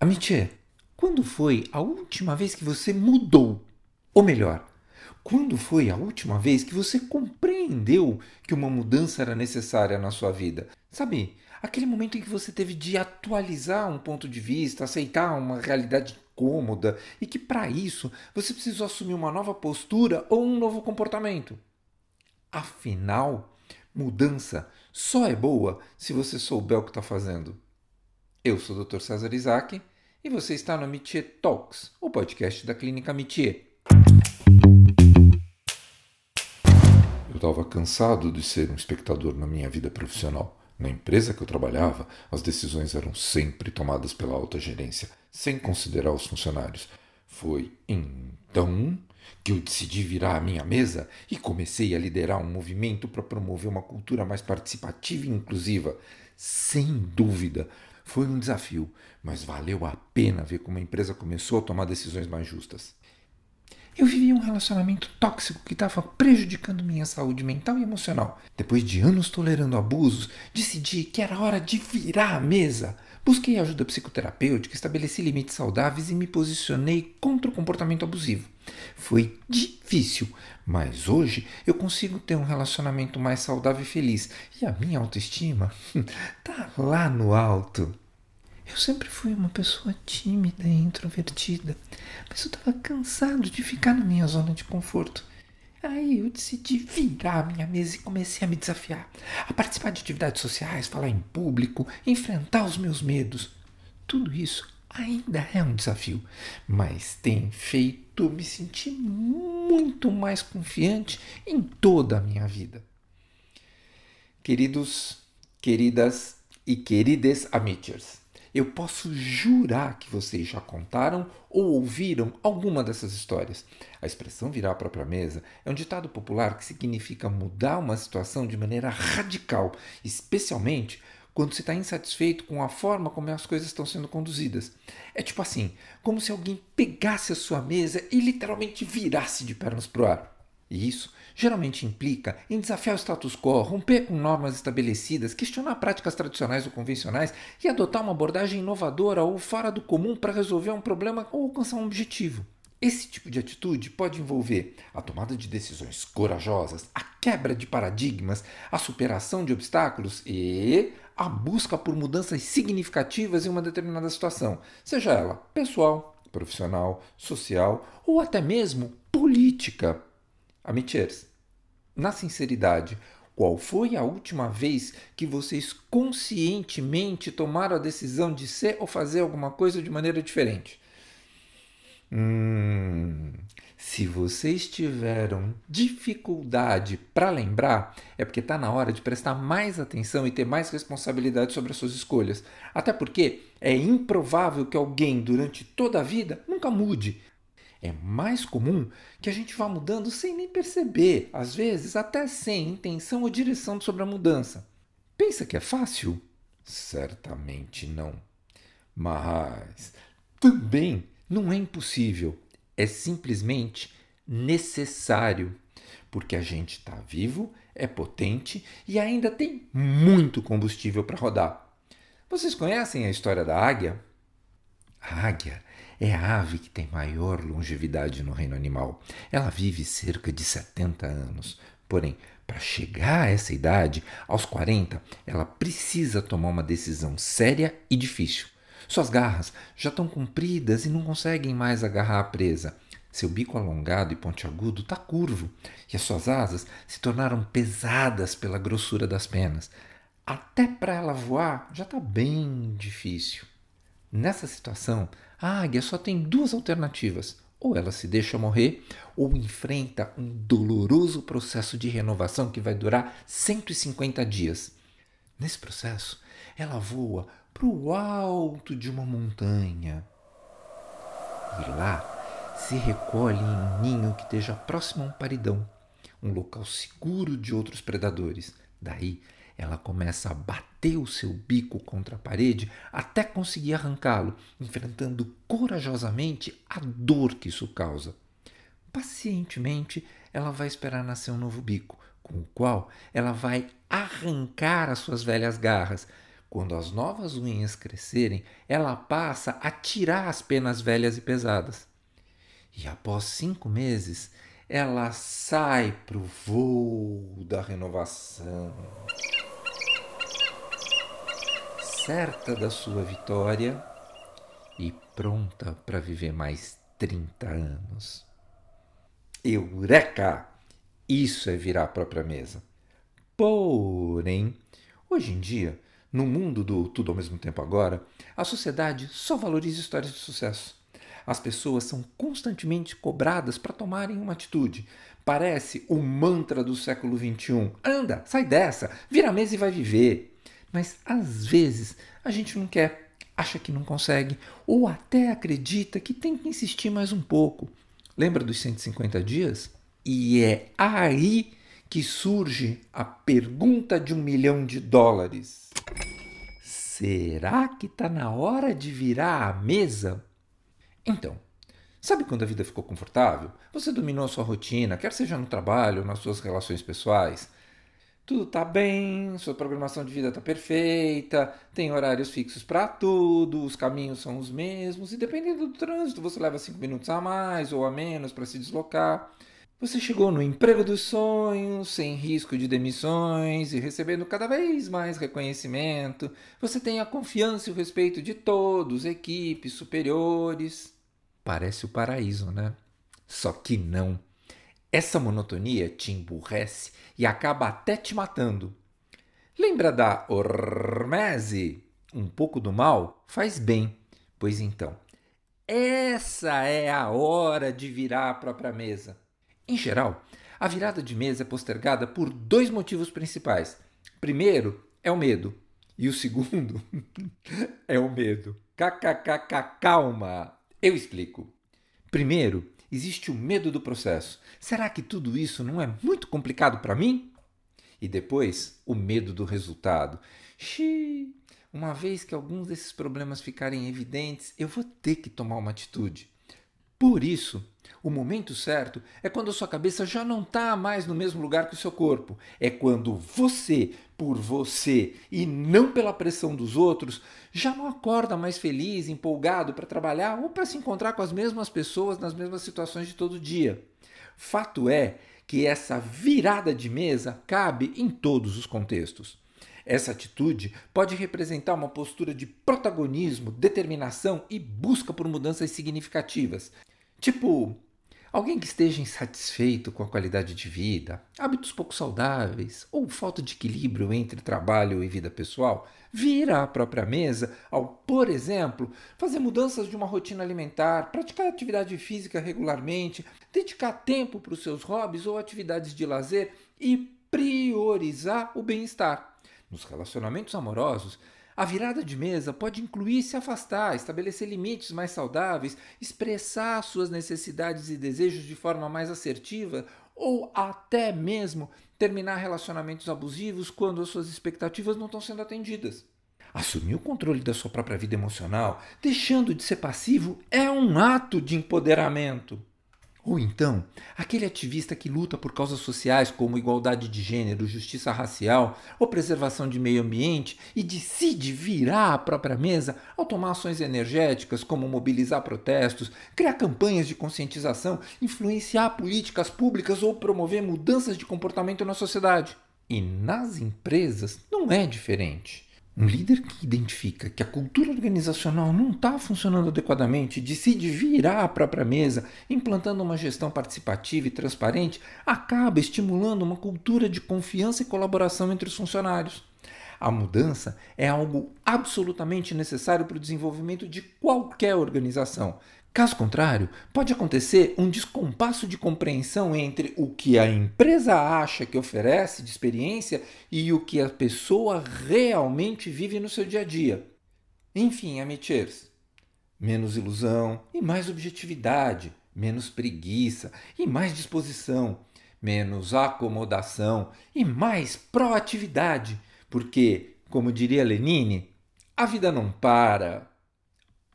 Amitié, quando foi a última vez que você mudou? Ou melhor, quando foi a última vez que você compreendeu que uma mudança era necessária na sua vida? Sabe, aquele momento em que você teve de atualizar um ponto de vista, aceitar uma realidade cômoda e que para isso você precisou assumir uma nova postura ou um novo comportamento. Afinal, mudança só é boa se você souber o que está fazendo. Eu sou o Dr. César Isaac e você está no Métier Talks, o podcast da Clínica Métier. Eu estava cansado de ser um espectador na minha vida profissional. Na empresa que eu trabalhava, as decisões eram sempre tomadas pela alta gerência, sem considerar os funcionários. Foi então que eu decidi virar a minha mesa e comecei a liderar um movimento para promover uma cultura mais participativa e inclusiva. Sem dúvida, foi um desafio, mas valeu a pena ver como a empresa começou a tomar decisões mais justas. Eu vivia um relacionamento tóxico que estava prejudicando minha saúde mental e emocional. Depois de anos tolerando abusos, decidi que era hora de virar a mesa. Busquei ajuda psicoterapêutica, estabeleci limites saudáveis e me posicionei contra o comportamento abusivo. Foi difícil, mas hoje eu consigo ter um relacionamento mais saudável e feliz. E a minha autoestima tá lá no alto. Eu sempre fui uma pessoa tímida e introvertida, mas eu estava cansado de ficar na minha zona de conforto. Aí eu decidi virar a minha mesa e comecei a me desafiar, a participar de atividades sociais, falar em público, enfrentar os meus medos. Tudo isso ainda é um desafio, mas tem feito me sentir muito mais confiante em toda a minha vida. Queridos, queridas e queridas amateurs, eu posso jurar que vocês já contaram ou ouviram alguma dessas histórias. A expressão virar a própria mesa é um ditado popular que significa mudar uma situação de maneira radical, especialmente quando se está insatisfeito com a forma como as coisas estão sendo conduzidas. É tipo assim, como se alguém pegasse a sua mesa e literalmente virasse de pernas para o ar. E isso geralmente implica em desafiar o status quo, romper com normas estabelecidas, questionar práticas tradicionais ou convencionais e adotar uma abordagem inovadora ou fora do comum para resolver um problema ou alcançar um objetivo. Esse tipo de atitude pode envolver a tomada de decisões corajosas, a quebra de paradigmas, a superação de obstáculos e a busca por mudanças significativas em uma determinada situação, seja ela pessoal, profissional, social ou até mesmo política. Amitiers, na sinceridade, qual foi a última vez que vocês conscientemente tomaram a decisão de ser ou fazer alguma coisa de maneira diferente? Hum, se vocês tiveram dificuldade para lembrar, é porque está na hora de prestar mais atenção e ter mais responsabilidade sobre as suas escolhas. Até porque é improvável que alguém durante toda a vida nunca mude. É mais comum que a gente vá mudando sem nem perceber, às vezes até sem intenção ou direção sobre a mudança. Pensa que é fácil? Certamente não. Mas também não é impossível, é simplesmente necessário, porque a gente está vivo, é potente e ainda tem muito combustível para rodar. Vocês conhecem a história da águia? A águia é a ave que tem maior longevidade no reino animal. Ela vive cerca de 70 anos. Porém, para chegar a essa idade, aos 40, ela precisa tomar uma decisão séria e difícil. Suas garras já estão compridas e não conseguem mais agarrar a presa. Seu bico alongado e pontiagudo está curvo e as suas asas se tornaram pesadas pela grossura das penas. Até para ela voar já está bem difícil. Nessa situação, a águia só tem duas alternativas: ou ela se deixa morrer, ou enfrenta um doloroso processo de renovação que vai durar 150 dias. Nesse processo, ela voa para o alto de uma montanha. E lá se recolhe em um ninho que esteja próximo a um paridão, um local seguro de outros predadores. Daí ela começa a bater o seu bico contra a parede até conseguir arrancá-lo, enfrentando corajosamente a dor que isso causa. Pacientemente, ela vai esperar nascer um novo bico, com o qual ela vai arrancar as suas velhas garras, Quando as novas unhas crescerem, ela passa a tirar as penas velhas e pesadas. E após cinco meses, ela sai para o voo da renovação. Certa da sua vitória e pronta para viver mais 30 anos. Eureka! Isso é virar a própria mesa. Porém, hoje em dia, no mundo do tudo ao mesmo tempo agora, a sociedade só valoriza histórias de sucesso. As pessoas são constantemente cobradas para tomarem uma atitude. Parece o mantra do século XXI. Anda, sai dessa, vira a mesa e vai viver. Mas às vezes a gente não quer, acha que não consegue, ou até acredita que tem que insistir mais um pouco. Lembra dos 150 dias? E é aí que surge a pergunta de um milhão de dólares. Será que está na hora de virar a mesa? Então, sabe quando a vida ficou confortável? Você dominou a sua rotina, quer seja no trabalho nas suas relações pessoais. Tudo está bem, sua programação de vida está perfeita, tem horários fixos para tudo, os caminhos são os mesmos, e dependendo do trânsito, você leva cinco minutos a mais ou a menos para se deslocar. Você chegou no emprego dos sonhos, sem risco de demissões e recebendo cada vez mais reconhecimento. Você tem a confiança e o respeito de todos, equipes, superiores. Parece o paraíso, né? Só que não. Essa monotonia te emburrece e acaba até te matando. Lembra da hormese? Um pouco do mal faz bem. Pois então, essa é a hora de virar a própria mesa. Em geral, a virada de mesa é postergada por dois motivos principais. Primeiro é o medo, e o segundo é o medo. KKKK, calma! Eu explico. Primeiro, existe o medo do processo. Será que tudo isso não é muito complicado para mim? E depois, o medo do resultado. Xiii, uma vez que alguns desses problemas ficarem evidentes, eu vou ter que tomar uma atitude. Por isso, o momento certo é quando a sua cabeça já não está mais no mesmo lugar que o seu corpo. É quando você, por você e não pela pressão dos outros, já não acorda mais feliz, empolgado para trabalhar ou para se encontrar com as mesmas pessoas nas mesmas situações de todo dia. Fato é que essa virada de mesa cabe em todos os contextos. Essa atitude pode representar uma postura de protagonismo, determinação e busca por mudanças significativas. Tipo, alguém que esteja insatisfeito com a qualidade de vida, hábitos pouco saudáveis ou falta de equilíbrio entre trabalho e vida pessoal, vira à própria mesa ao, por exemplo, fazer mudanças de uma rotina alimentar, praticar atividade física regularmente, dedicar tempo para os seus hobbies ou atividades de lazer e priorizar o bem-estar. Nos relacionamentos amorosos, a virada de mesa pode incluir se afastar, estabelecer limites mais saudáveis, expressar suas necessidades e desejos de forma mais assertiva ou até mesmo terminar relacionamentos abusivos quando as suas expectativas não estão sendo atendidas. Assumir o controle da sua própria vida emocional, deixando de ser passivo, é um ato de empoderamento. Ou então, aquele ativista que luta por causas sociais como igualdade de gênero, justiça racial ou preservação de meio ambiente e decide virar a própria mesa ao tomar ações energéticas como mobilizar protestos, criar campanhas de conscientização, influenciar políticas públicas ou promover mudanças de comportamento na sociedade. E nas empresas não é diferente. Um líder que identifica que a cultura organizacional não está funcionando adequadamente, decide virar a própria mesa, implantando uma gestão participativa e transparente, acaba estimulando uma cultura de confiança e colaboração entre os funcionários. A mudança é algo absolutamente necessário para o desenvolvimento de qualquer organização, Caso contrário, pode acontecer um descompasso de compreensão entre o que a empresa acha que oferece de experiência e o que a pessoa realmente vive no seu dia a dia. Enfim, amitiers, menos ilusão e mais objetividade, menos preguiça e mais disposição, menos acomodação e mais proatividade, porque, como diria Lenine, a vida não para.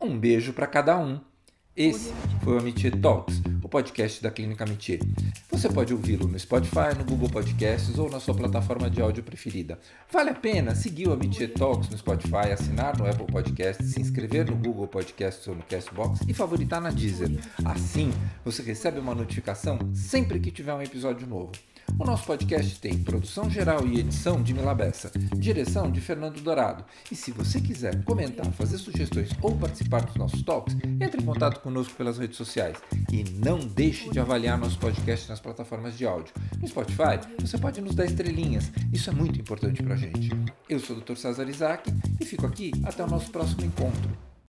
Um beijo para cada um. Esse foi o Amitir Talks, o podcast da Clínica Métier. Você pode ouvi-lo no Spotify, no Google Podcasts ou na sua plataforma de áudio preferida. Vale a pena seguir o Métier Talks no Spotify, assinar no Apple Podcasts, se inscrever no Google Podcasts ou no Castbox e favoritar na Deezer. Assim, você recebe uma notificação sempre que tiver um episódio novo. O nosso podcast tem produção geral e edição de Milabessa, direção de Fernando Dourado. E se você quiser comentar, fazer sugestões ou participar dos nossos talks, entre em contato conosco pelas redes sociais. E não deixe de avaliar nosso podcast nas plataformas de áudio. No Spotify, você pode nos dar estrelinhas. Isso é muito importante pra gente. Eu sou o Dr. César Isaac e fico aqui até o nosso próximo encontro.